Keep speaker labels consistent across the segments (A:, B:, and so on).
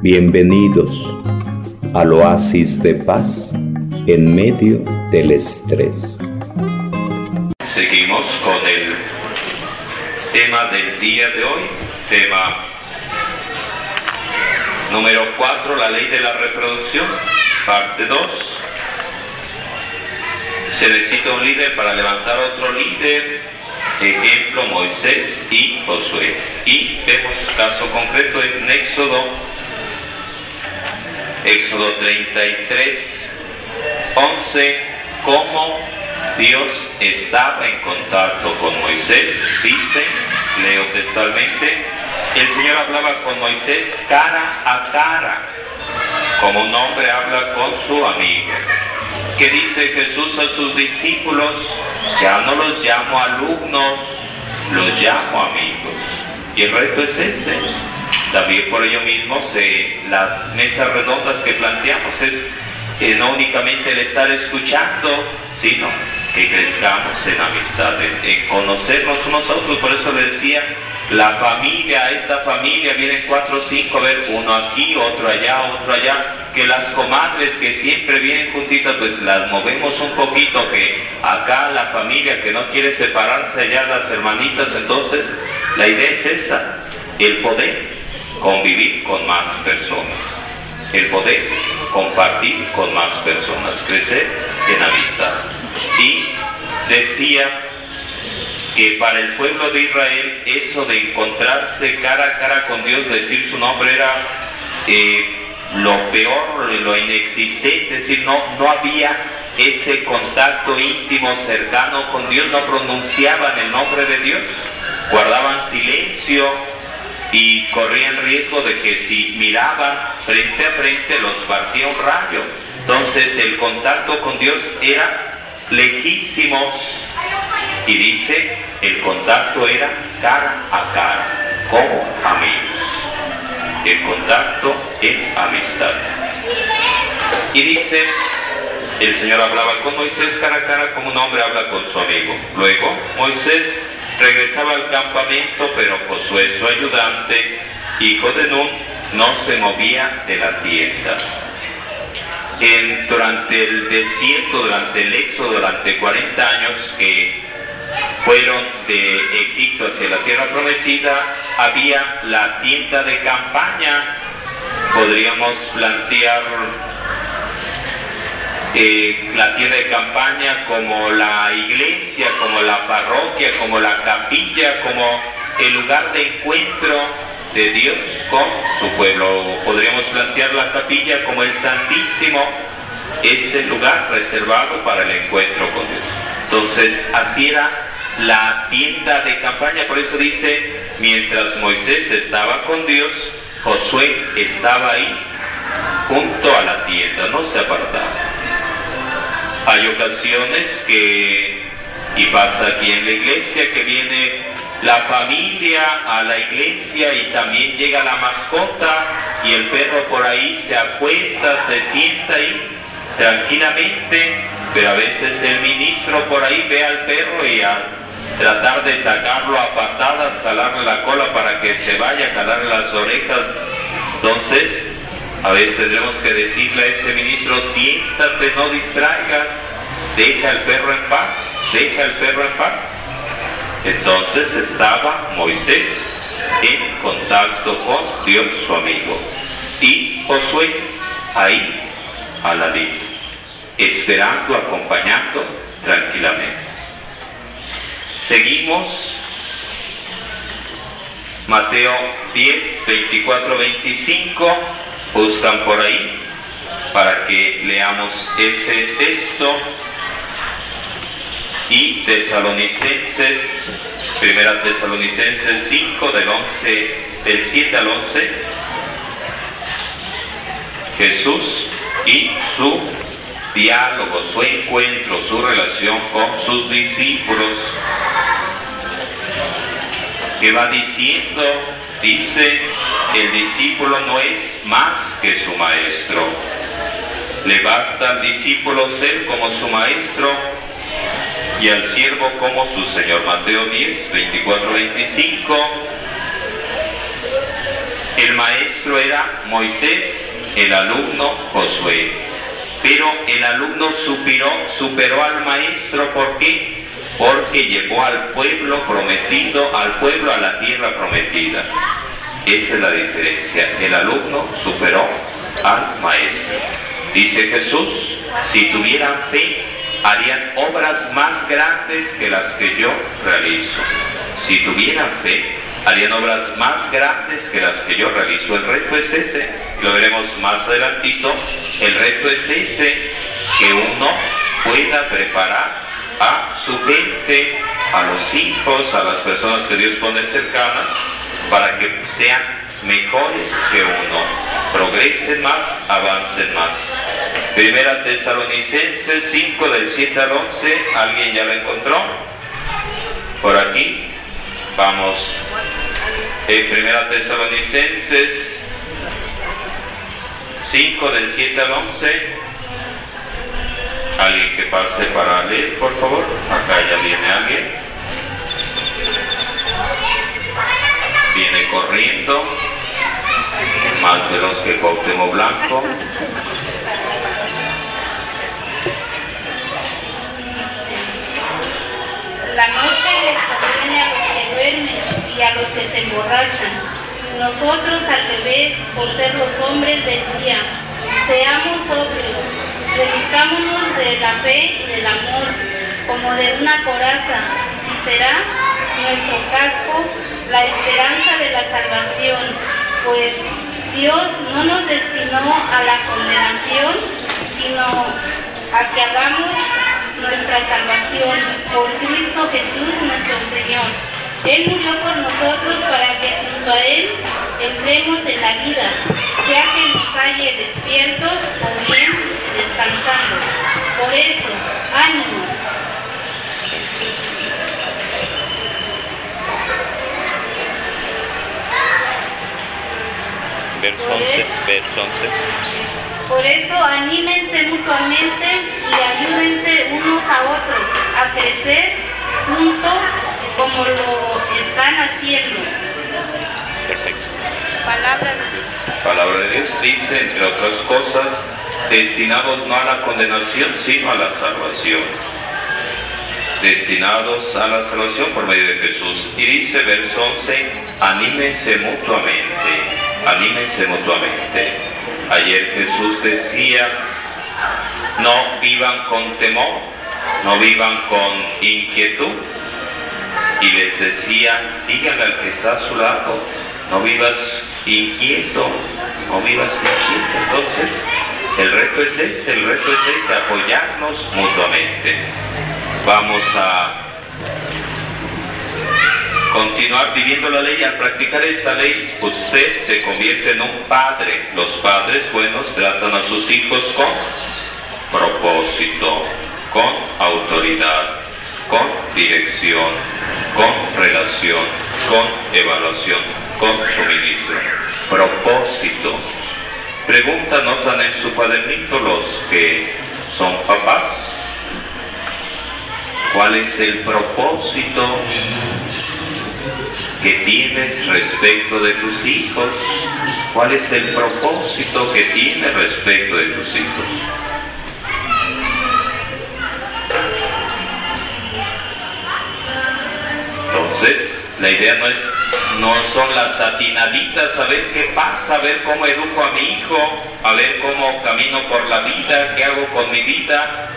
A: Bienvenidos al oasis de paz en medio del estrés.
B: Seguimos con el tema del día de hoy, tema número 4, la ley de la reproducción, parte 2. Se necesita un líder para levantar otro líder, ejemplo Moisés y Josué. Y vemos caso concreto en Éxodo, Éxodo 33, 11, cómo Dios estaba en contacto con Moisés, dice, leo textualmente, el Señor hablaba con Moisés cara a cara, como un hombre habla con su amigo. ¿Qué dice Jesús a sus discípulos? Ya no los llamo alumnos, los llamo amigos. Y el reto es ese. También por ello mismo las mesas redondas que planteamos es eh, no únicamente el estar escuchando, sino que crezcamos en amistad, en, conocernos unos a otros. Por eso le decía, la familia, esta familia, vienen cuatro o cinco, a ver, uno aquí, otro allá, otro allá, que las comadres que siempre vienen juntitas, pues las movemos un poquito, que acá la familia que no quiere separarse allá, las hermanitas, entonces la idea es esa, el poder convivir con más personas, el poder compartir con más personas, crecer en amistad. Y decía que para el pueblo de Israel eso de encontrarse cara a cara con Dios, decir su nombre era eh, lo peor, lo inexistente, es decir, no, no había ese contacto íntimo, cercano con Dios, no pronunciaban el nombre de Dios, guardaban silencio y corrían riesgo de que si miraban frente a frente los partía un rayo. Entonces el contacto con Dios era lejísimos y dice, el contacto era cara a cara, como amigos. El contacto en amistad. Y dice, el Señor hablaba con Moisés cara a cara como un hombre habla con su amigo. Luego Moisés regresaba al campamento, pero Josué, su ayudante, hijo de Nun, no se movía de la tienda. Durante el desierto, durante el éxodo, durante 40 años que fueron de Egipto hacia la tierra prometida, había la tienda de campaña, podríamos plantear la tienda de campaña como la iglesia, como la parroquia, como la capilla, como el lugar de encuentro de Dios con su pueblo. Podríamos plantear la capilla como el Santísimo, ese lugar reservado para el encuentro con Dios. Entonces, así era la tienda de campaña, por eso dice, mientras Moisés estaba con Dios, Josué estaba ahí junto a la tienda, no se apartaba. Hay ocasiones que, y pasa aquí en la iglesia, que viene la familia a la iglesia y también llega la mascota y el perro por ahí se acuesta, se sienta ahí tranquilamente, pero a veces el ministro por ahí ve al perro y a tratar de sacarlo a patadas, jalarle la cola para que se vaya, jalarle las orejas. Entonces, a veces tendremos que decirle a ese ministro, siéntate, no distraigas, deja al perro en paz, deja al perro en paz. Entonces estaba Moisés en contacto con Dios su amigo y Josué ahí a la línea, esperando, acompañando tranquilamente. Seguimos Mateo 10, 24, 25, buscan por ahí para que leamos ese texto. Y Tesalonicenses, primera Tesalonicenses 5 del 11, del 7 al 11, Jesús y su diálogo, su encuentro, su relación con sus discípulos, que va diciendo, dice, el discípulo no es más que su maestro. Le basta al discípulo ser como su maestro y al siervo como su Señor. Mateo 10, 24, 25. El maestro era Moisés, el alumno Josué. Pero el alumno superó, superó al maestro, ¿por qué? Porque llevó al pueblo prometido, al pueblo a la tierra prometida. Esa es la diferencia. El alumno superó al maestro. Dice Jesús, si tuvieran fe, harían obras más grandes que las que yo realizo. Si tuvieran fe, harían obras más grandes que las que yo realizo. El reto es ese, lo veremos más adelantito. El reto es ese, que uno pueda preparar a su gente, a los hijos, a las personas que Dios pone cercanas, para que sean mejores que uno, progresen más, avancen más. Primera Tesalonicenses 5 del 7 al 11, ¿alguien ya lo encontró? Por aquí, vamos. En Primera Tesalonicenses 5 del 7 al 11, alguien que pase para leer, por favor. Acá ya viene alguien. Corriendo, más veloz que Cuauhtémoc Blanco.
C: La noche les a los que duermen y a los que se emborrachan. Nosotros al revés, por ser los hombres del día, seamos sobrios, revistámonos de la fe y del amor, como de una coraza, y será nuestro casco la esperanza de la salvación, pues Dios no nos destinó a la condenación, sino a que hagamos nuestra salvación por Cristo Jesús nuestro Señor. Él murió por nosotros para que junto a Él entremos en la vida, sea que nos halle despiertos o bien descansando. Por eso, ánimo.
B: Verso
C: Por
B: 11,
C: eso.
B: verso 11.
C: Por eso anímense mutuamente y ayúdense unos a otros a crecer juntos como lo están haciendo.
B: Perfecto.
C: Palabra de Dios.
B: Palabra de Dios dice, entre otras cosas, destinados no a la condenación, sino a la salvación. Destinados a la salvación por medio de Jesús. Y dice, verso 11, anímense mutuamente, anímense mutuamente. Ayer Jesús decía, no vivan con temor, no vivan con inquietud. Y les decía, díganle al que está a su lado, no vivas inquieto, no vivas inquieto. Entonces, el reto es ese, el reto es ese, apoyarnos mutuamente. Vamos a continuar viviendo la ley. Al practicar esta ley, usted se convierte en un padre. Los padres buenos tratan a sus hijos con propósito, con autoridad, con dirección, con relación, con evaluación, con suministro. Propósito. Pregunta, notan en su cuadernito los que son papás. ¿Cuál es el propósito que tienes respecto de tus hijos? ¿Cuál es el propósito que tienes respecto de tus hijos? Entonces, la idea no es no son las atinaditas a ver qué pasa, a ver cómo educo a mi hijo, a ver cómo camino por la vida, qué hago con mi vida,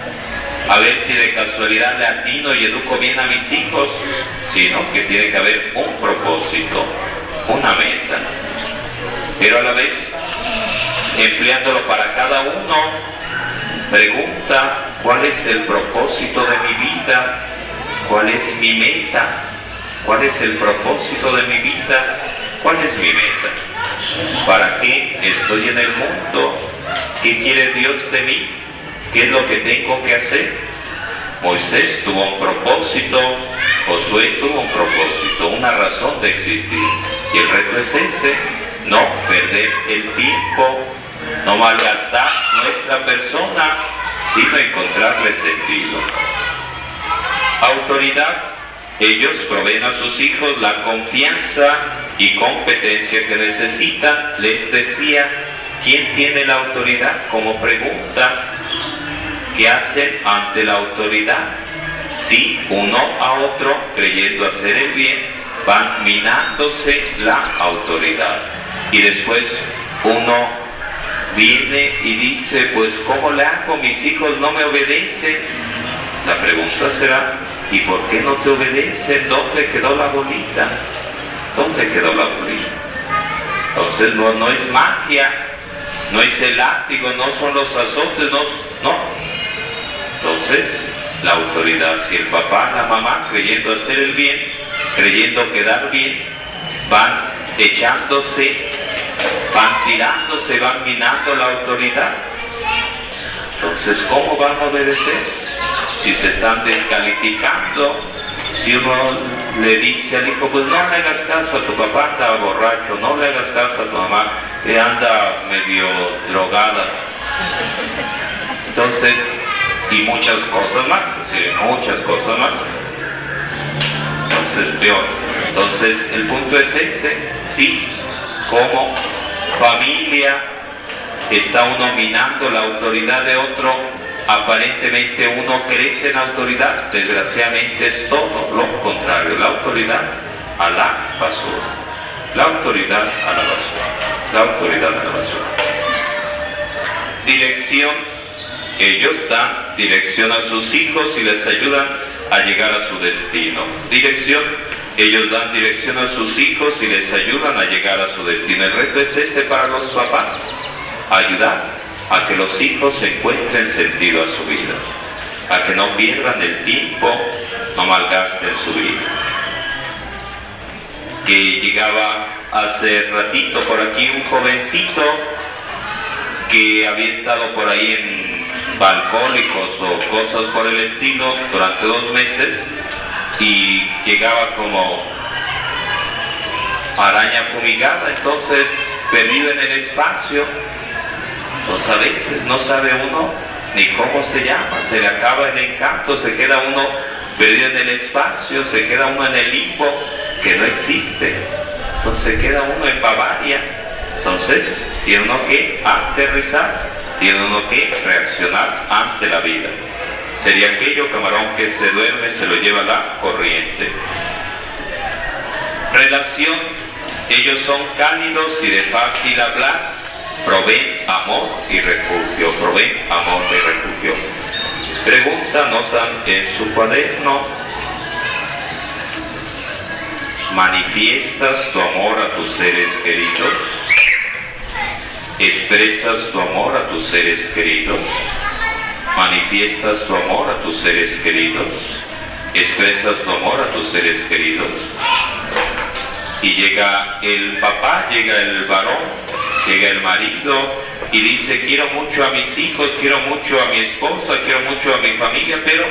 B: a ver si de casualidad le atino y educo bien a mis hijos, sino que tiene que haber un propósito, una meta. Pero a la vez, empleándolo para cada uno, pregunta cuál es el propósito de mi vida, cuál es mi meta, cuál es el propósito de mi vida, cuál es mi meta, para qué estoy en el mundo, qué quiere Dios de mí, qué es lo que tengo que hacer. Moisés tuvo un propósito, Josué tuvo un propósito, una razón de existir. Y el reto es ese, no perder el tiempo, no malgastar nuestra persona, sino encontrarle sentido. Autoridad, Ellos proveen a sus hijos la confianza y competencia que necesitan. Les decía, ¿quién tiene la autoridad? Como pregunta, ¿qué hacen ante la autoridad? Sí, uno a otro, creyendo hacer el bien, van minándose la autoridad. Y después uno viene y dice, pues ¿cómo le hago? Mis hijos no me obedecen. La pregunta será, ¿y por qué no te obedecen? ¿Dónde quedó la bolita? ¿Dónde quedó la bolita? Entonces no, no es magia, no es el látigo, no son los azotes, no, no. Entonces, la autoridad, si el papá, la mamá, creyendo hacer el bien, creyendo quedar bien, van echándose, van tirándose, van minando la autoridad. Entonces, ¿cómo van a obedecer? Si se están descalificando, si uno le dice al hijo, pues no le hagas caso a tu papá, anda borracho, no le hagas caso a tu mamá, que anda medio drogada. Entonces, y muchas cosas más, muchas cosas más. Entonces, peor. Entonces, el punto es ese, sí, como familia está uno minando la autoridad de otro, aparentemente uno crece en autoridad, desgraciadamente es todo lo contrario, la autoridad a la basura, la autoridad a la basura, la autoridad a la basura. Dirección ellos dan dirección a sus hijos y les ayudan a llegar a su destino. Dirección, ellos dan dirección a sus hijos y les ayudan a llegar a su destino. El reto es ese para los papás, ayudar a que los hijos encuentren sentido a su vida, a que no pierdan el tiempo, no malgasten su vida. Que llegaba hace ratito por aquí un jovencito que había estado por ahí en alcohólicos o cosas por el estilo durante dos meses y llegaba como araña fumigada, entonces perdido en el espacio, pues a veces no sabe uno ni cómo se llama, se le acaba el encanto, se queda uno perdido en el espacio, se queda uno en el limbo que no existe, entonces se queda uno en Bavaria, entonces tiene uno que aterrizar. Tiene uno que reaccionar ante la vida. Sería aquello camarón que se duerme, se lo lleva la corriente. Relación, ellos son cálidos y de fácil hablar, proveen amor y refugio, proveen amor y refugio. Pregunta, notan en su cuaderno, manifiestas tu amor a tus seres queridos expresas tu amor a tus seres queridos, manifiestas tu amor a tus seres queridos, expresas tu amor a tus seres queridos. Y llega el papá, llega el varón, llega el marido y dice, quiero mucho a mis hijos, quiero mucho a mi esposa, quiero mucho a mi familia, pero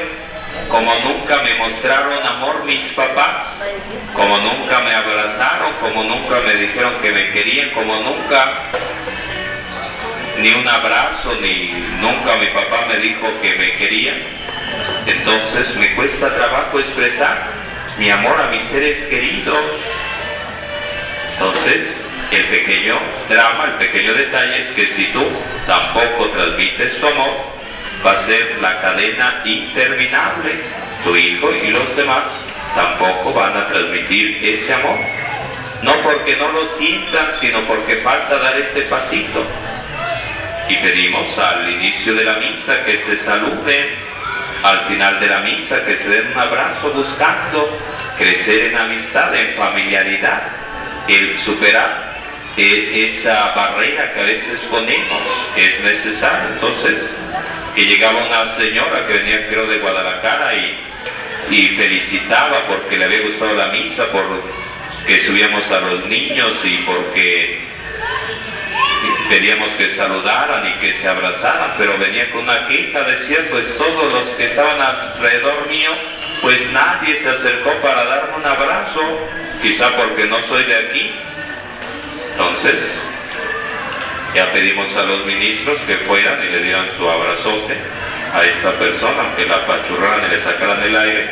B: como nunca me mostraron amor mis papás, como nunca me abrazaron, como nunca me dijeron que me querían, como nunca ni un abrazo, ni nunca mi papá me dijo que me quería. Entonces me cuesta trabajo expresar mi amor a mis seres queridos. Entonces, el pequeño drama, el pequeño detalle es que si tú tampoco transmites tu amor, va a ser la cadena interminable. Tu hijo y los demás tampoco van a transmitir ese amor. No porque no lo sientan, sino porque falta dar ese pasito y pedimos al inicio de la misa que se saluden, al final de la misa que se den un abrazo buscando crecer en amistad, en familiaridad, el superar esa barrera que a veces ponemos, es necesario. Entonces, que llegaba una señora que venía creo de Guadalajara y, y felicitaba porque le había gustado la misa, porque subíamos a los niños y porque Pedíamos que saludaran y que se abrazaran, pero venía con una quinta, decía, pues todos los que estaban alrededor mío, pues nadie se acercó para darme un abrazo, quizá porque no soy de aquí. Entonces, ya pedimos a los ministros que fueran y le dieran su abrazote a esta persona, aunque la apachurraran y le sacaran el aire.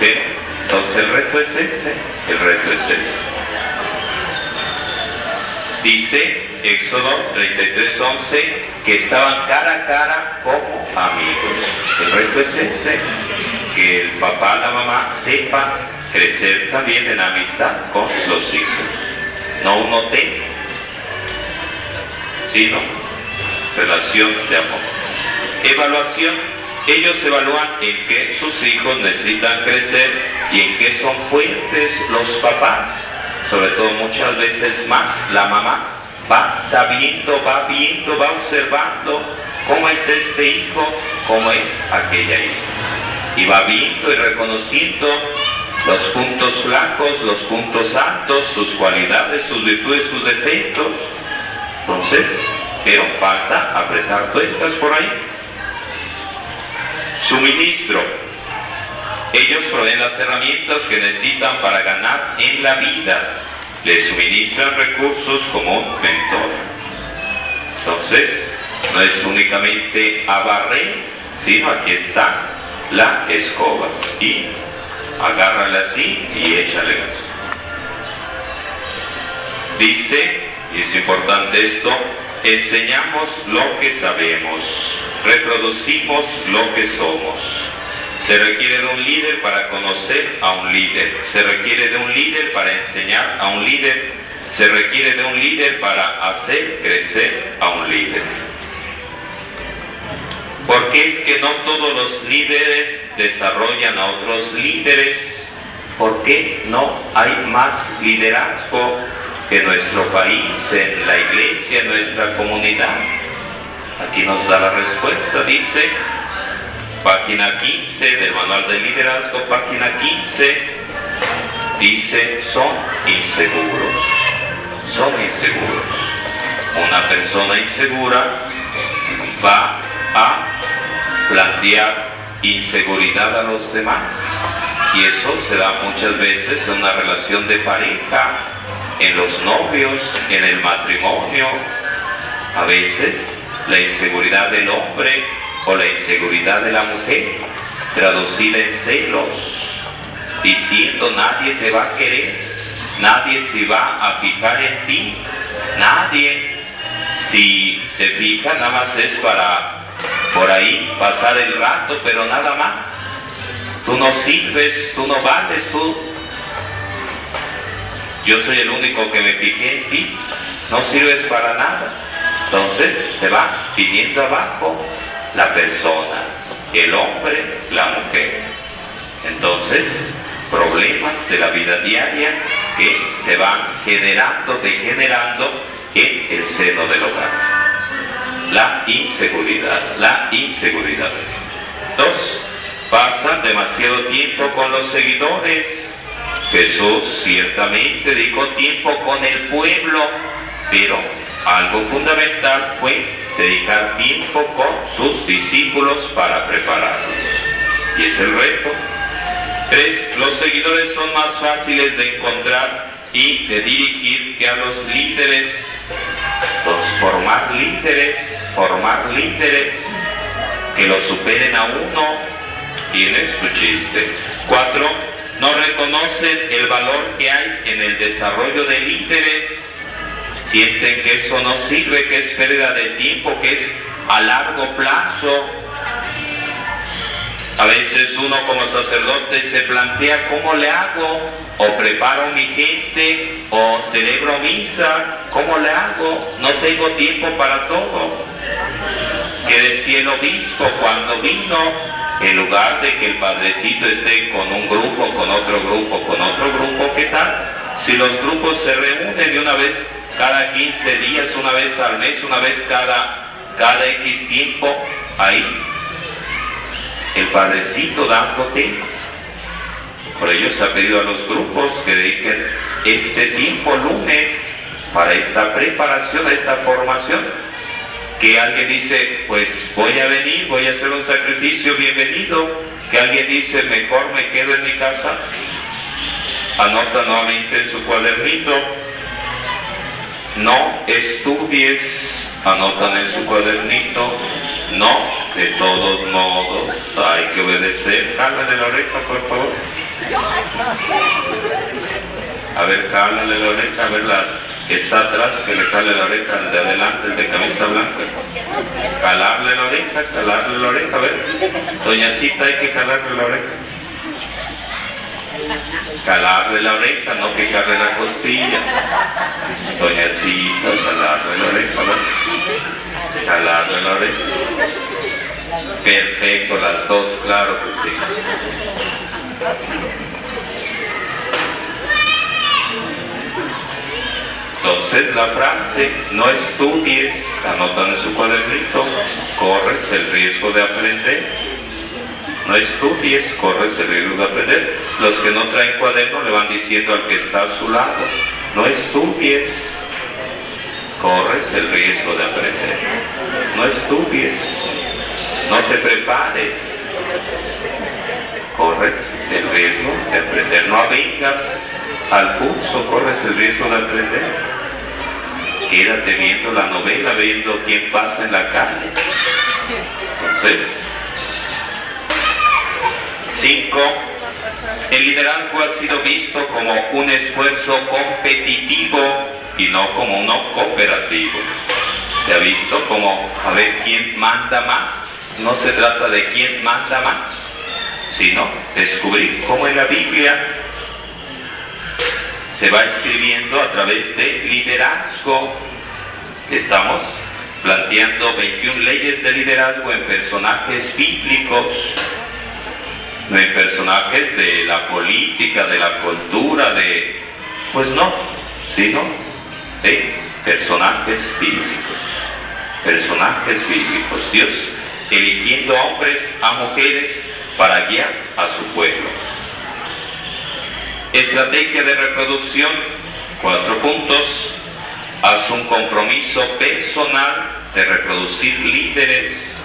B: Pero, entonces el reto es ese, el reto es ese. Dice Éxodo 33:11 que estaban cara a cara como amigos. El reto es ese, que el papá, la mamá sepa crecer también en amistad con los hijos. No un hotel, sino relación de amor. Evaluación. Ellos evalúan en qué sus hijos necesitan crecer y en qué son fuertes los papás. Sobre todo muchas veces más la mamá va sabiendo, va viendo, va observando cómo es este hijo, cómo es aquella hija. Y va viendo y reconociendo los puntos flacos, los puntos altos, sus cualidades, sus virtudes, sus defectos. Entonces, pero falta apretar tuercas por ahí. Suministro. Ellos proveen las herramientas que necesitan para ganar en la vida. Les suministran recursos como un mentor. Entonces, no es únicamente abarré, sino aquí está la escoba. Y agárrala así y échale gas. Dice, y es importante esto, enseñamos lo que sabemos, reproducimos lo que somos. Se requiere de un líder para conocer a un líder, se requiere de un líder para enseñar a un líder, se requiere de un líder para hacer crecer a un líder. Porque es que no todos los líderes desarrollan a otros líderes. ¿Por qué no hay más liderazgo en nuestro país, en la iglesia, en nuestra comunidad? Aquí nos da la respuesta, dice, página 15 del manual de liderazgo, página 15, dice, son inseguros, son inseguros. Una persona insegura va a plantear inseguridad a los demás. Y eso se da muchas veces en una relación de pareja, en los novios, en el matrimonio. A veces la inseguridad del hombre o la inseguridad de la mujer, traducida en celos, diciendo nadie te va a querer, nadie se va a fijar en ti, nadie. Si se fija, nada más es para por ahí pasar el rato, pero nada más. Tú no sirves, tú no vales, tú. Yo soy el único que me fijé en ti, no sirves para nada. Entonces se va viniendo abajo la persona, el hombre, la mujer. Entonces, problemas de la vida diaria que se van generando, degenerando en el seno del hogar la inseguridad, la inseguridad. Dos, pasan demasiado tiempo con los seguidores. Jesús ciertamente dedicó tiempo con el pueblo, pero algo fundamental fue dedicar tiempo con sus discípulos para prepararlos. Y es el reto. Tres, los seguidores son más fáciles de encontrar y de dirigir que a los líderes. Dos, formar líderes formar líderes que lo superen a uno tiene su chiste. Cuatro, no reconocen el valor que hay en el desarrollo de líderes, sienten que eso no sirve, que es pérdida de tiempo, que es a largo plazo. A veces uno como sacerdote se plantea cómo le hago, o preparo mi gente, o celebro misa, ¿cómo le hago? No tengo tiempo para todo que decía el obispo cuando vino, en lugar de que el padrecito esté con un grupo, con otro grupo, con otro grupo, ¿qué tal? Si los grupos se reúnen de una vez cada 15 días, una vez al mes, una vez cada, cada X tiempo, ahí el padrecito dándote. Por ello se ha pedido a los grupos que dediquen este tiempo lunes para esta preparación, esta formación que alguien dice, pues voy a venir, voy a hacer un sacrificio, bienvenido, que alguien dice, mejor me quedo en mi casa, anota nuevamente en su cuadernito, no estudies, anotan en su cuadernito, no, de todos modos, hay que obedecer, de la oreja por favor. A ver, cálale la oreja, a ver la que está atrás, que le cale la oreja al de adelante, el de camisa blanca. Calarle la oreja, calarle la oreja, a ver. Doñacita, hay que calarle la oreja. Calarle la oreja, no picarle la costilla. Doñacita, calarle la oreja, ver. Calarle la oreja. Perfecto, las dos, claro que sí. Entonces la frase, no estudies, anotan en su cuadernito, corres el riesgo de aprender. No estudies, corres el riesgo de aprender. Los que no traen cuaderno le van diciendo al que está a su lado, no estudies, corres el riesgo de aprender. No estudies, no te prepares, corres el riesgo de aprender. No avengas al curso, corres el riesgo de aprender. Quédate viendo la novela, viendo quién pasa en la calle. Entonces, cinco, el liderazgo ha sido visto como un esfuerzo competitivo y no como uno cooperativo. Se ha visto como a ver quién manda más. No se trata de quién manda más, sino descubrir cómo en la Biblia se va escribiendo a través de liderazgo. Estamos planteando 21 leyes de liderazgo en personajes bíblicos, en personajes de la política, de la cultura, de... Pues no, sino de personajes bíblicos. Personajes bíblicos. Dios eligiendo a hombres, a mujeres para guiar a su pueblo. Estrategia de reproducción, cuatro puntos. Haz un compromiso personal de reproducir líderes.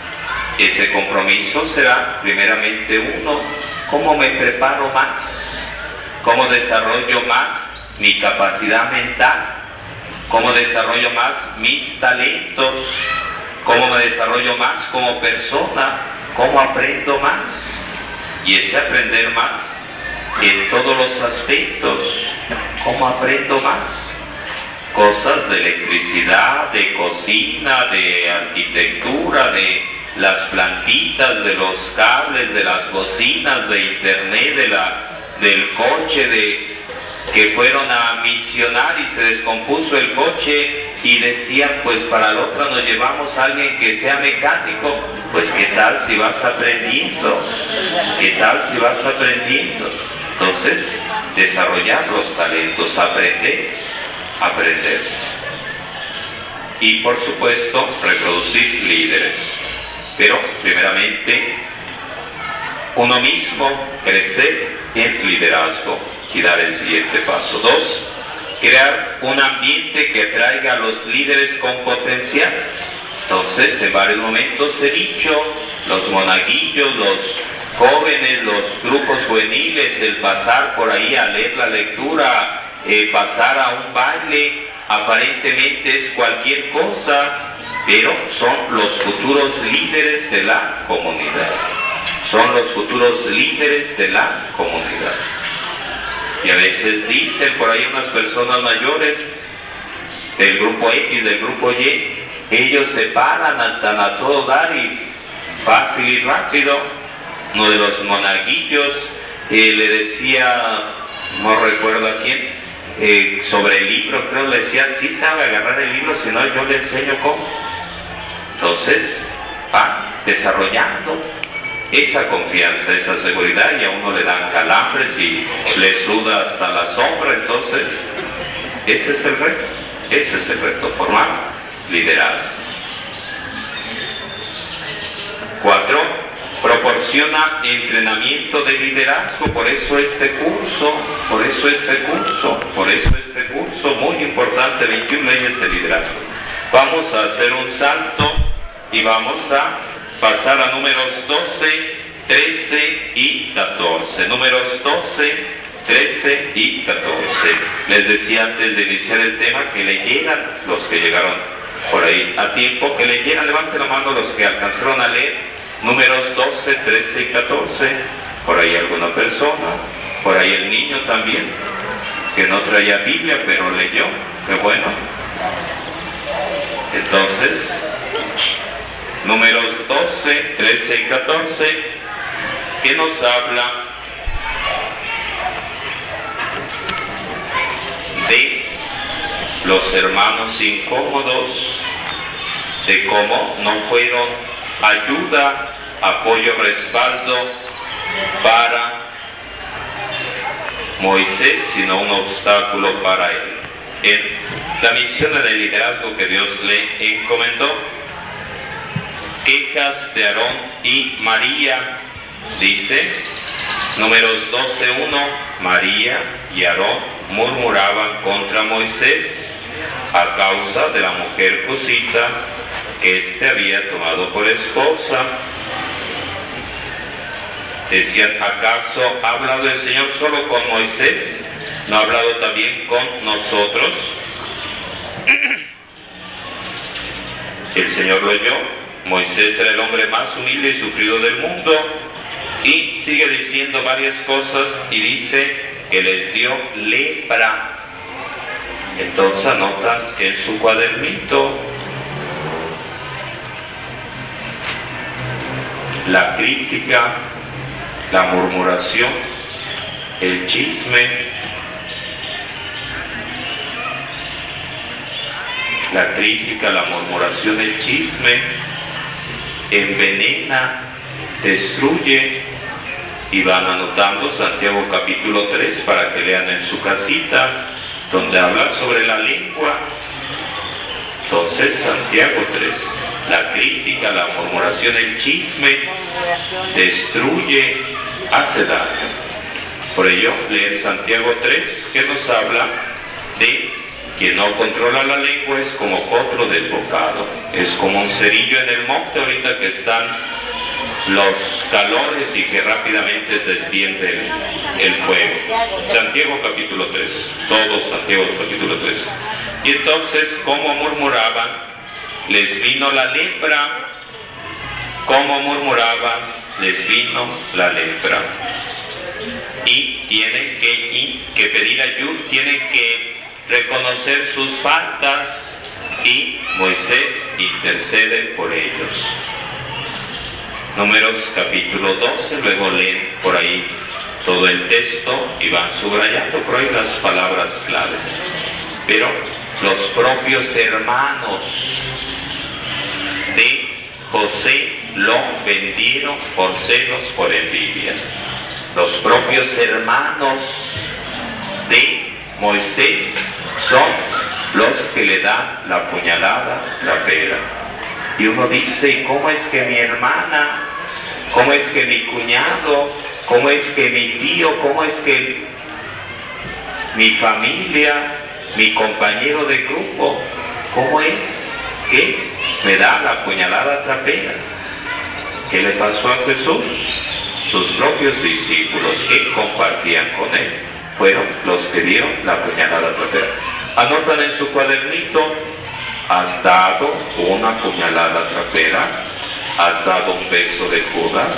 B: Ese compromiso será primeramente uno, ¿cómo me preparo más? ¿Cómo desarrollo más mi capacidad mental? ¿Cómo desarrollo más mis talentos? ¿Cómo me desarrollo más como persona? ¿Cómo aprendo más? Y ese aprender más en todos los aspectos. ¿Cómo aprendo más? Cosas de electricidad, de cocina, de arquitectura, de las plantitas, de los cables, de las bocinas, de internet, de la, del coche, de que fueron a misionar y se descompuso el coche y decían, pues para la otra nos llevamos a alguien que sea mecánico, pues qué tal si vas aprendiendo, qué tal si vas aprendiendo. Entonces, desarrollar los talentos, aprender, aprender. Y por supuesto, reproducir líderes. Pero, primeramente, uno mismo crecer en liderazgo y dar el siguiente paso. Dos, crear un ambiente que traiga a los líderes con potencial. Entonces, en varios momentos he dicho, los monaguillos, los jóvenes, los grupos juveniles, el pasar por ahí a leer la lectura, eh, pasar a un baile, aparentemente es cualquier cosa, pero son los futuros líderes de la comunidad. Son los futuros líderes de la comunidad. Y a veces dicen por ahí unas personas mayores del grupo X, del grupo Y, ellos se paran a, a todo dar y fácil y rápido, uno de los monaguillos eh, le decía, no recuerdo a quién, eh, sobre el libro, creo le decía, sí sabe agarrar el libro, si no yo le enseño cómo. Entonces, va desarrollando esa confianza, esa seguridad y a uno le dan calambres y le suda hasta la sombra, entonces ese es el reto, ese es el reto, formar liderazgo. Cuatro, proporciona entrenamiento de liderazgo, por eso este curso, por eso este curso, por eso este curso, muy importante, 21 leyes de liderazgo. Vamos a hacer un salto y vamos a pasar a números 12, 13 y 14. Números 12, 13 y 14. Les decía antes de iniciar el tema que leyeran los que llegaron por ahí a tiempo, que leyeran, levanten la mano los que alcanzaron a leer números 12, 13 y 14. Por ahí alguna persona. Por ahí el niño también, que no traía Biblia, pero leyó. Qué bueno. Entonces, números 12, 13 y 14, que nos habla de los hermanos incómodos, de cómo no fueron ayuda, apoyo, respaldo para Moisés, sino un obstáculo para él. La misión de liderazgo que Dios le encomendó, quejas de Aarón y María, dice, números 12.1, María y Aarón murmuraban contra Moisés a causa de la mujer cosita que éste había tomado por esposa Decían, ¿acaso ha hablado el Señor solo con Moisés? ¿No ha hablado también con nosotros? El Señor lo oyó. Moisés era el hombre más humilde y sufrido del mundo. Y sigue diciendo varias cosas y dice que les dio lepra. Entonces anota en su cuadernito la crítica la murmuración, el chisme, la crítica, la murmuración, el chisme, envenena, destruye, y van anotando Santiago capítulo 3 para que lean en su casita, donde habla sobre la lengua. Entonces, Santiago 3 la crítica, la murmuración, el chisme, destruye, hace daño. Por ello, leer Santiago 3, que nos habla de quien no controla la lengua es como otro desbocado, es como un cerillo en el monte ahorita que están los calores y que rápidamente se extiende el, fuego. Santiago capítulo 3, todo Santiago capítulo 3. Y entonces, como murmuraban, les vino la lepra, como murmuraban, les vino la lepra. Y tienen que, que pedir ayuda, tienen que reconocer sus faltas y Moisés intercede por ellos. Números capítulo 12, luego leen por ahí todo el texto y van subrayando por ahí las palabras claves. Pero los propios hermanos de José lo vendieron por celos, por envidia. Los propios hermanos de Moisés son los que le dan la puñalada trapera. Y uno dice, ¿y cómo es que mi hermana, cómo es que mi cuñado, cómo es que mi tío, cómo es que mi familia, mi compañero de grupo, cómo es que me da la puñalada trapera. ¿Qué le pasó a Jesús? Sus propios discípulos que compartían con él fueron los que dieron la puñalada trapera. Anotan en su cuadernito, has dado una puñalada trapera, has dado un beso de Judas,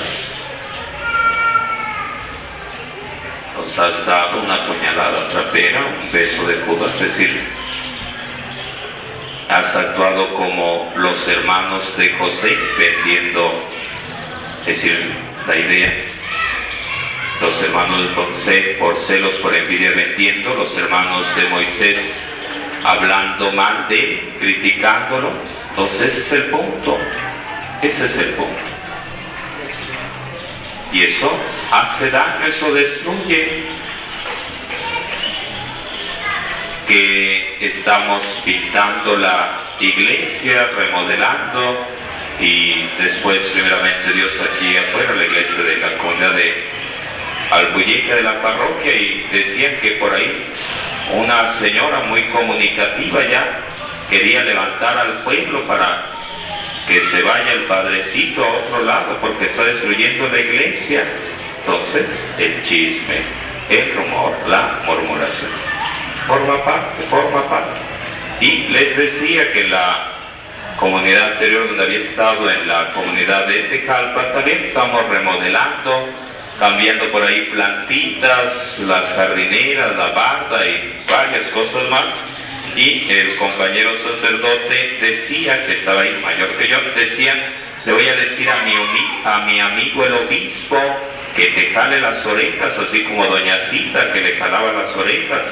B: nos has dado una puñalada trapera, un beso de Judas, es decir, has actuado como los hermanos de José vendiendo, es decir, la idea, los hermanos de José por celos, por envidia vendiendo, los hermanos de Moisés hablando mal de criticándolo. Entonces ese es el punto, ese es el punto. Y eso hace daño, eso destruye que estamos pintando la iglesia, remodelando y después primeramente Dios aquí afuera, la iglesia de la comunidad de Albuyeca de la parroquia y decían que por ahí una señora muy comunicativa ya quería levantar al pueblo para que se vaya el padrecito a otro lado porque está destruyendo la iglesia. Entonces, el chisme, el rumor, la murmuración forma parte, forma parte. Y les decía que la comunidad anterior donde había estado, en la comunidad de Tejalpa, también estamos remodelando, cambiando por ahí plantitas, las jardineras, la barda y varias cosas más. Y el compañero sacerdote decía, que estaba ahí mayor que yo, decía, le voy a decir a mi, a mi amigo el obispo que te jale las orejas, así como doña Cita que le jalaba las orejas,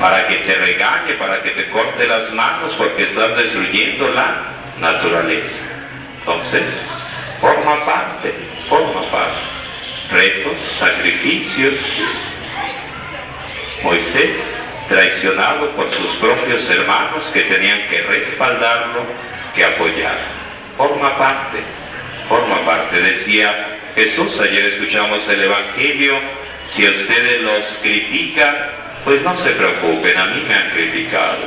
B: para que te regañe, para que te corte las manos, porque estás destruyendo la naturaleza. Entonces, forma parte, forma parte. Retos, sacrificios. Moisés, traicionado por sus propios hermanos que tenían que respaldarlo, que apoyar. Forma parte, forma parte. Decía Jesús, ayer escuchamos el Evangelio, si ustedes los critican, pues no se preocupen, a mí me han criticado.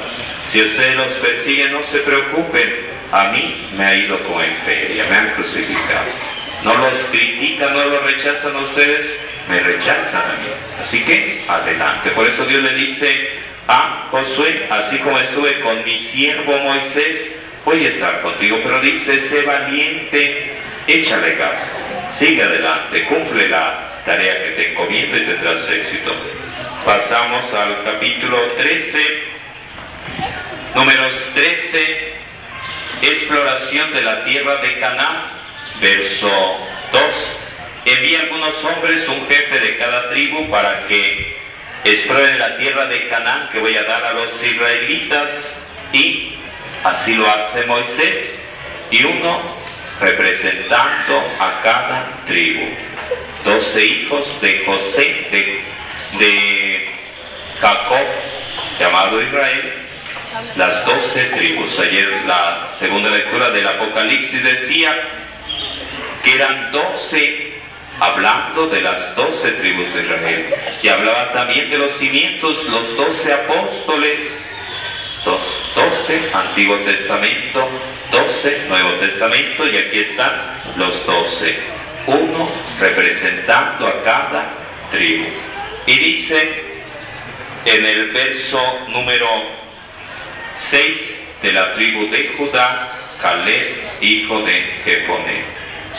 B: Si ustedes los persiguen, no se preocupen, a mí me ha ido como en feria, me han crucificado. No los critican, no los rechazan a ustedes, me rechazan a mí. Así que adelante. Por eso Dios le dice a Josué, así como estuve con mi siervo Moisés, voy a estar contigo. Pero dice, sé valiente, échale gas, sigue adelante, cumple la tarea que te encomiendo y tendrás éxito. Pasamos al capítulo 13, números 13, exploración de la tierra de Canaán, verso 2. Envía algunos hombres, un jefe de cada tribu, para que exploren la tierra de Canaán que voy a dar a los israelitas, y así lo hace Moisés, y uno representando a cada tribu. Doce hijos de José, de, de Jacob, llamado Israel, las doce tribus. Ayer la segunda lectura del Apocalipsis decía que eran doce hablando de las doce tribus de Israel. Y hablaba también de los cimientos, los doce apóstoles, los doce Antiguo Testamento, doce Nuevo Testamento, y aquí están los doce, uno representando a cada tribu. Y dice en el verso número 6 de la tribu de Judá, Caleb, hijo de Jefoné.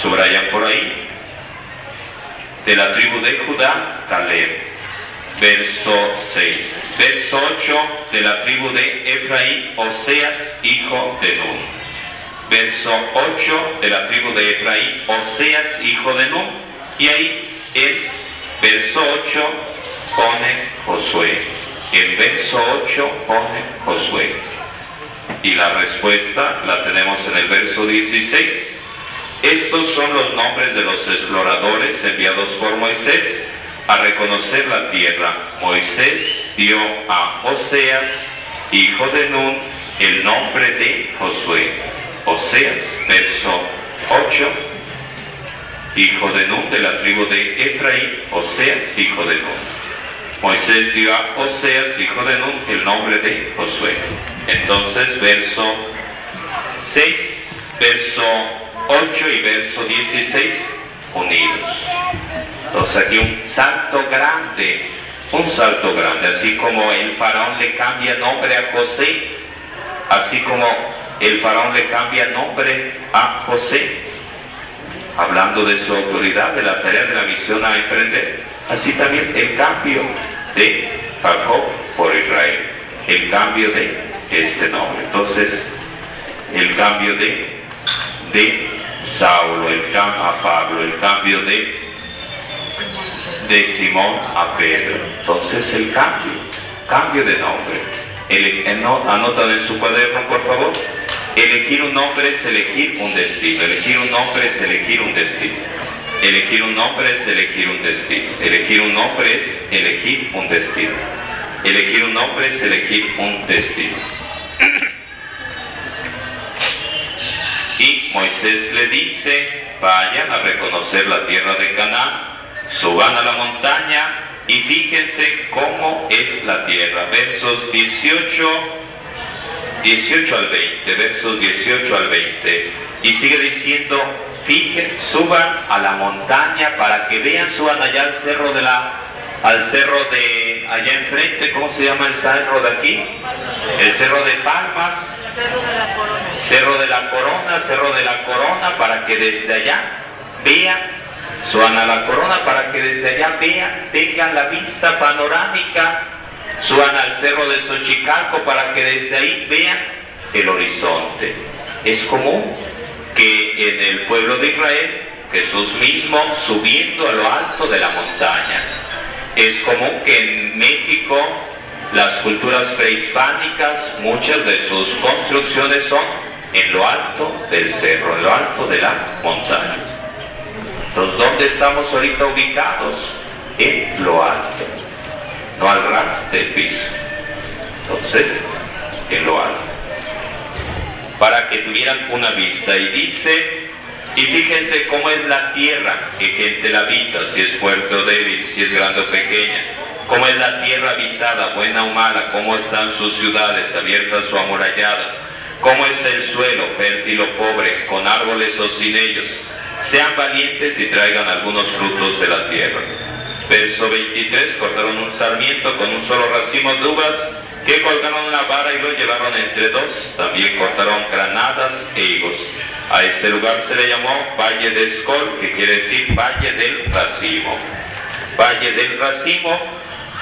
B: Subrayan por ahí. De la tribu de Judá, Caleb. Verso 6. Verso 8 de la tribu de Efraín, Oseas, hijo de Nun. Verso 8 de la tribu de Efraín, Oseas, hijo de Nun. Y ahí el verso 8 pone Josué. El verso 8 pone Josué. Y la respuesta la tenemos en el verso 16. Estos son los nombres de los exploradores enviados por Moisés a reconocer la tierra. Moisés dio a Oseas, hijo de Nun, el nombre de Josué. Oseas, verso 8, hijo de Nun de la tribu de Efraín, Oseas, hijo de Nun. Moisés dio a Oseas, hijo de Nun, el nombre de Josué. Entonces, verso 6, verso 8 y verso 16, unidos. Entonces aquí un salto grande, un salto grande, así como el faraón le cambia nombre a José, así como el faraón le cambia nombre a José, hablando de su autoridad, de la tarea de la misión a emprender, así también el cambio de Jacob por Israel, el cambio de este nombre. Entonces, el cambio de, de Saulo, el cambio a Pablo, el cambio de, de Simón a Pedro. Entonces, el cambio, cambio de nombre. El, anotan en su cuaderno, por favor. Elegir un nombre es elegir un destino. Elegir un nombre es elegir un destino. Elegir un nombre es elegir un destino. Elegir un nombre es elegir un destino. Elegir un nombre es elegir un destino. Y Moisés le dice, vayan a reconocer la tierra de Canaán, suban a la montaña y fíjense cómo es la tierra. Versos 18, 18 al 20, versos 18 al 20. Y sigue diciendo, fijen, suban a la montaña para que vean, suban allá al cerro de la, al cerro de allá enfrente, ¿cómo se llama el cerro de aquí? El cerro de Palmas.
D: Cerro de la Corona.
B: Cerro de la Corona, para que desde allá vean suban a la corona para que desde allá vean, tengan la vista panorámica, suban al cerro de Xochicalco para que desde ahí vean el horizonte. Es común que en el pueblo de Israel, Jesús mismo subiendo a lo alto de la montaña. Es común que en México las culturas prehispánicas, muchas de sus construcciones son en lo alto del cerro, en lo alto de la montaña. Entonces, ¿dónde estamos ahorita ubicados? En lo alto, no al ras del piso. Entonces, en lo alto. Para que tuvieran una vista. Y dice, y fíjense cómo es la tierra que gente la habita, si es fuerte o débil, si es grande o pequeña. Cómo es la tierra habitada, buena o mala, cómo están sus ciudades abiertas o amuralladas cómo es el suelo, fértil o pobre, con árboles o sin ellos. Sean valientes y traigan algunos frutos de la tierra. Verso 23, cortaron un sarmiento con un solo racimo de uvas que colgaron una vara y lo llevaron entre dos. También cortaron granadas e higos. A este lugar se le llamó Valle de Escol, que quiere decir Valle del Racimo. Valle del Racimo,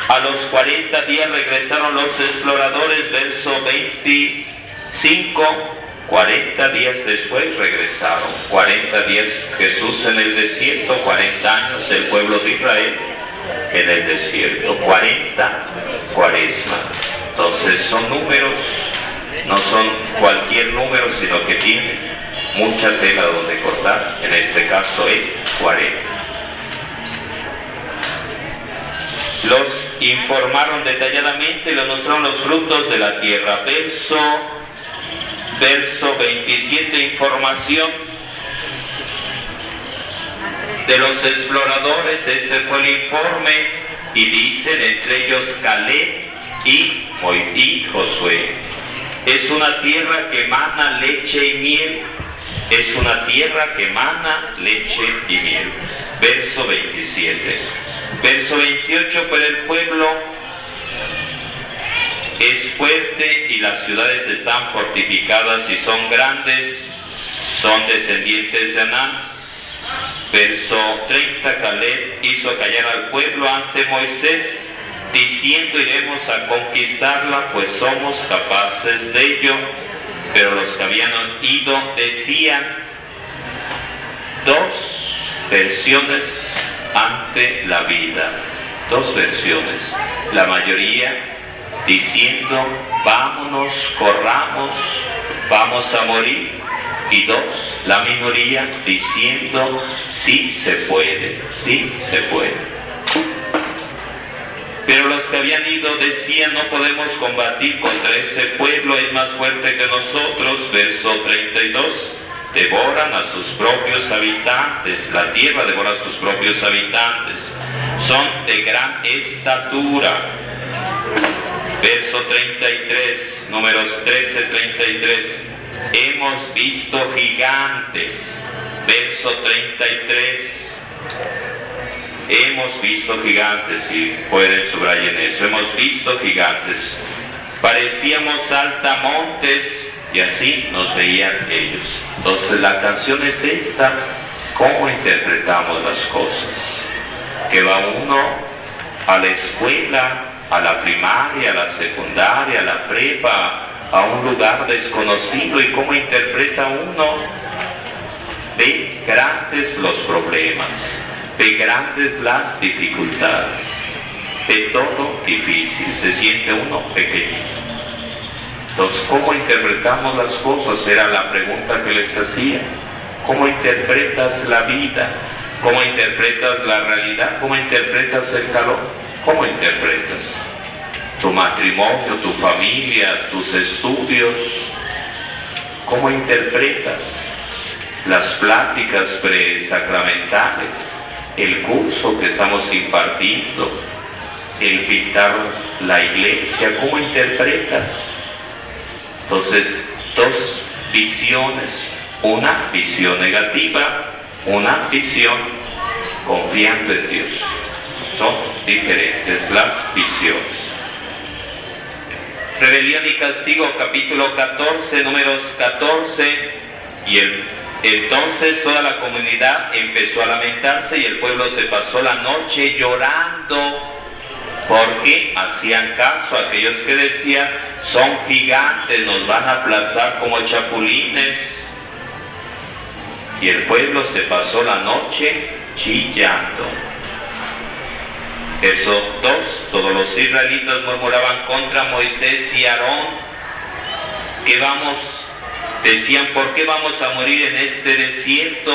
B: a los 40 días regresaron los exploradores, verso 25 40 días después regresaron, 40 días Jesús en el desierto, 40 años el pueblo de Israel en el desierto, 40 cuaresma. Entonces son números, no son cualquier número, sino que tiene mucha tela donde cortar, en este caso es 40. Los informaron detalladamente y los mostraron los frutos de la tierra. Verso verso 27, información de los exploradores, este fue el informe, y dicen entre ellos Caleb y, y Josué. Es una tierra que emana leche y miel, es una tierra que emana leche y miel. Verso 27. Verso 28, pero el pueblo es fuerte y las ciudades están fortificadas y son grandes, son descendientes de Anán. Verso 30, Caleb hizo callar al pueblo ante Moisés, diciendo iremos a conquistarla, pues somos capaces de ello. Pero los que habían ido decían dos versiones ante la vida, dos versiones. La mayoría diciendo, vámonos, corramos, vamos a morir. Y dos, la minoría diciendo, sí se puede, sí se puede. Pero los que habían ido decían, no podemos combatir contra ese pueblo, es más fuerte que nosotros. Verso 32, devoran a sus propios habitantes, la tierra devora a sus propios habitantes, son de gran estatura Verso 33, números 13, 33. Hemos visto gigantes. Verso 33. Hemos visto gigantes, si pueden subrayen eso. Hemos visto gigantes. Parecíamos altamontes y así nos veían ellos. Entonces la canción es esta, cómo interpretamos las cosas. Que va uno a la escuela a la primaria, a la secundaria, a la prepa, a un lugar desconocido y cómo interpreta uno de grandes los problemas, de grandes las dificultades, de todo difícil, se siente uno pequeñito. Entonces, ¿cómo interpretamos las cosas? Era la pregunta que les hacía. ¿Cómo interpretas la vida? ¿Cómo interpretas la realidad? ¿Cómo interpretas el calor? ¿Cómo interpretas tu matrimonio, tu familia, tus estudios? ¿Cómo interpretas las pláticas presacramentales, el curso que estamos impartiendo, el pintar la iglesia? ¿Cómo interpretas? Entonces, dos visiones, una visión negativa, una visión confiando en Dios son diferentes las visiones. Rebelión y castigo, capítulo 14, números 14 y Entonces toda la comunidad empezó a lamentarse y el pueblo se pasó la noche llorando porque hacían caso a aquellos que decían, son gigantes, nos van a aplastar como chapulines. Y el pueblo se pasó la noche chillando. Verso 2, todos los israelitas murmuraban contra Moisés y Aarón, que vamos, decían, ¿por qué vamos a morir en este desierto?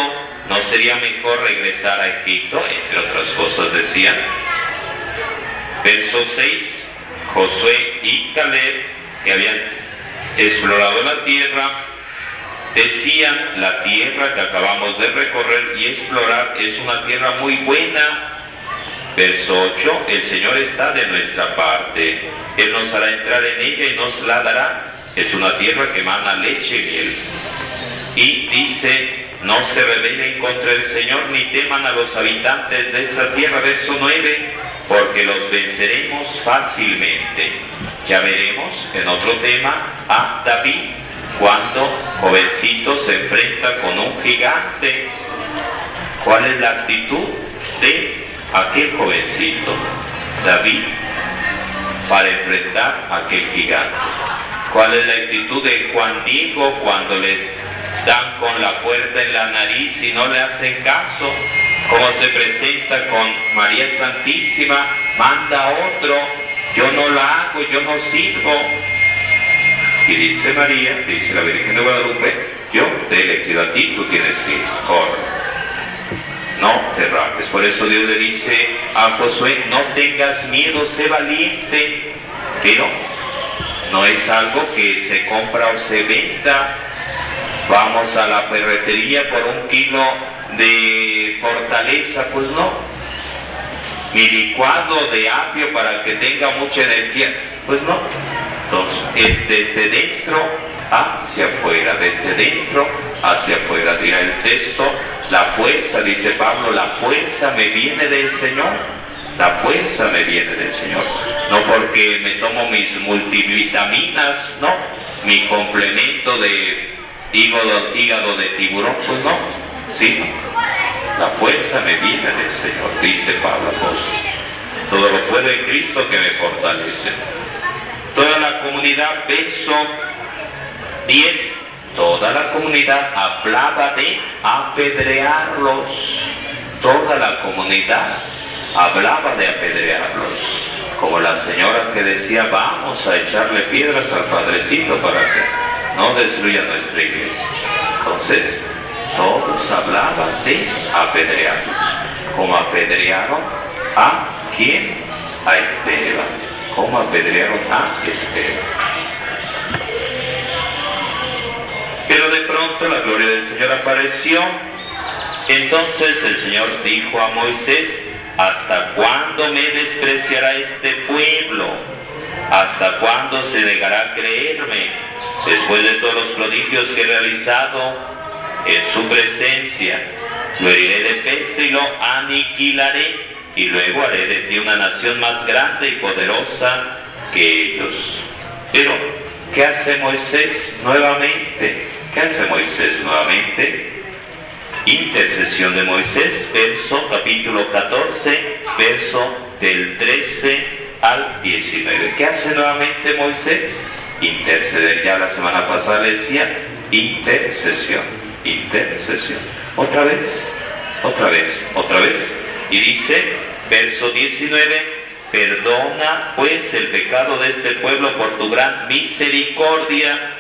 B: ¿No sería mejor regresar a Egipto? Entre otras cosas decían. Verso 6, Josué y Caleb, que habían explorado la tierra, decían, la tierra que acabamos de recorrer y explorar es una tierra muy buena. Verso 8, el Señor está de nuestra parte, Él nos hará entrar en ella y nos la dará. Es una tierra que emana leche y miel. Y dice, no se rebelen contra el Señor ni teman a los habitantes de esa tierra. Verso 9, porque los venceremos fácilmente. Ya veremos en otro tema a David cuando jovencito se enfrenta con un gigante. ¿Cuál es la actitud de aquel jovencito, David, para enfrentar a aquel gigante? ¿Cuál es la actitud de Juan Diego cuando les dan con la puerta en la nariz y no le hacen caso? cómo se presenta con María Santísima, manda a otro, yo no la hago, yo no sirvo. Y dice María, dice la Virgen de Guadalupe, yo te he elegido a ti, tú tienes que ir, No te. Por eso Dios le dice a Josué, no tengas miedo, sé valiente. Pero no es algo que se compra o se venda. Vamos a la ferretería por un kilo de fortaleza, pues no. Mi licuado de apio para que tenga mucha energía, pues no. Entonces, es desde dentro hacia afuera, desde dentro hacia afuera, dirá el texto. La fuerza, dice Pablo, la fuerza me viene del Señor. La fuerza me viene del Señor. No porque me tomo mis multivitaminas, no. Mi complemento de hígado, hígado de tiburón, pues no Sí, la fuerza me viene del Señor, dice Pablo apóstol. Todo lo puede Cristo que me fortalece. Toda la comunidad, verso 10, toda la comunidad hablaba de apedrearlos. Toda la comunidad hablaba de apedrearlos. Como la señora que decía, vamos a echarle piedras al Padrecito para que no destruya nuestra iglesia. Entonces, todos hablaban de apedrearlos, como apedrearon a quién? A Esteban, como apedrearon a Esteban. Pero de pronto la gloria del Señor apareció. Entonces el Señor dijo a Moisés, ¿hasta cuándo me despreciará este pueblo? ¿Hasta cuándo se negará a creerme? Después de todos los prodigios que he realizado, en su presencia. Lo heriré de peste y lo aniquilaré, y luego haré de ti una nación más grande y poderosa que ellos. Pero, ¿qué hace Moisés nuevamente? ¿Qué hace Moisés nuevamente? Intercesión de Moisés, verso capítulo 14, verso del 13 al 19. ¿Qué hace nuevamente Moisés? Interceder. Ya la semana pasada decía intercesión intercesión. Otra vez, otra vez, otra vez. Y dice, verso 19, perdona pues el pecado de este pueblo por tu gran misericordia,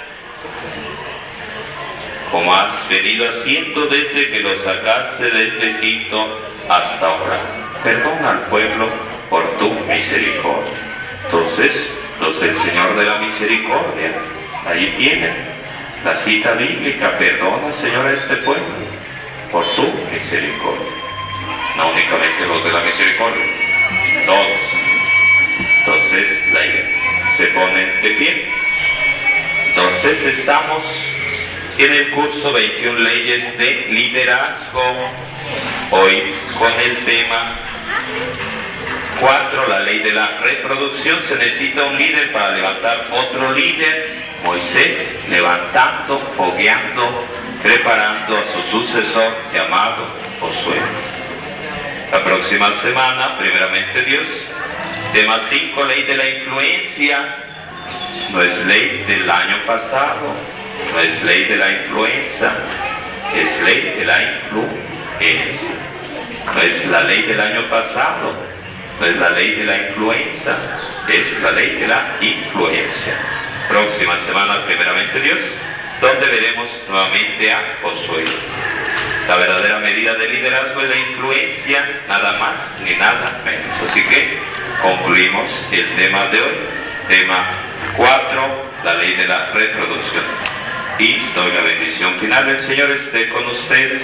B: como has venido haciendo desde que lo sacaste desde Egipto hasta ahora. Perdona al pueblo por tu misericordia. Entonces, los del Señor de la Misericordia, ahí tienen la cita bíblica, perdona Señor a este pueblo por tu misericordia. No únicamente los de la misericordia, todos. Entonces la se ponen de pie. Entonces estamos en el curso 21 leyes de liderazgo. Hoy con el tema 4, la ley de la reproducción. Se necesita un líder para levantar otro líder Moisés levantando, fogueando preparando a su sucesor llamado Josué. La próxima semana, primeramente Dios, tema 5, ley de la influencia. No es ley del año pasado, no es ley de la influenza, es ley de la influencia. No es la ley del año pasado, no es la ley de la influenza, es la ley de la influencia. Próxima semana, primeramente Dios, donde veremos nuevamente a Josué. La verdadera medida de liderazgo es la influencia, nada más ni nada menos. Así que concluimos el tema de hoy, tema 4, la ley de la reproducción. Y doy la bendición final. El Señor esté con ustedes.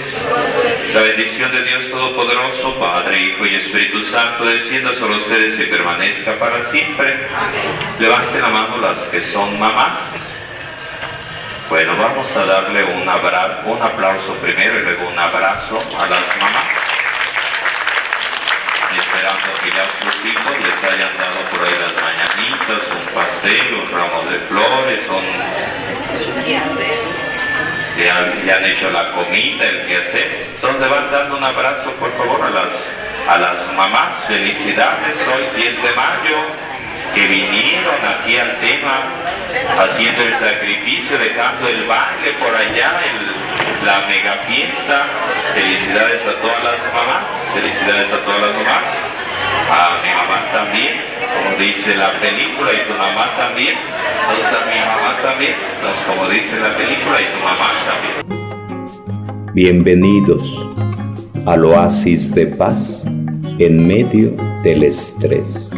B: La bendición de Dios Todopoderoso, Padre, Hijo y Espíritu Santo, descienda sobre ustedes y permanezca para siempre. Levanten la mano las que son mamás. Bueno, vamos a darle un, abrazo, un aplauso primero y luego un abrazo a las mamás. Esperando que ya sus hijos les hayan dado por ahí las mañanitas, un pastel, un ramo de flores, un... Que han, han hecho la comida, el que hacer. Entonces van dando un abrazo, por favor, a las, a las mamás. Felicidades, hoy 10 de mayo que vinieron aquí al tema haciendo el sacrificio, dejando el baile por allá, la mega fiesta. Felicidades a todas las mamás, felicidades a todas las mamás, a mi mamá también, como dice la película, y tu mamá también, entonces a mi mamá también, entonces como dice la película, y tu mamá también.
A: Bienvenidos al oasis de paz en medio del estrés.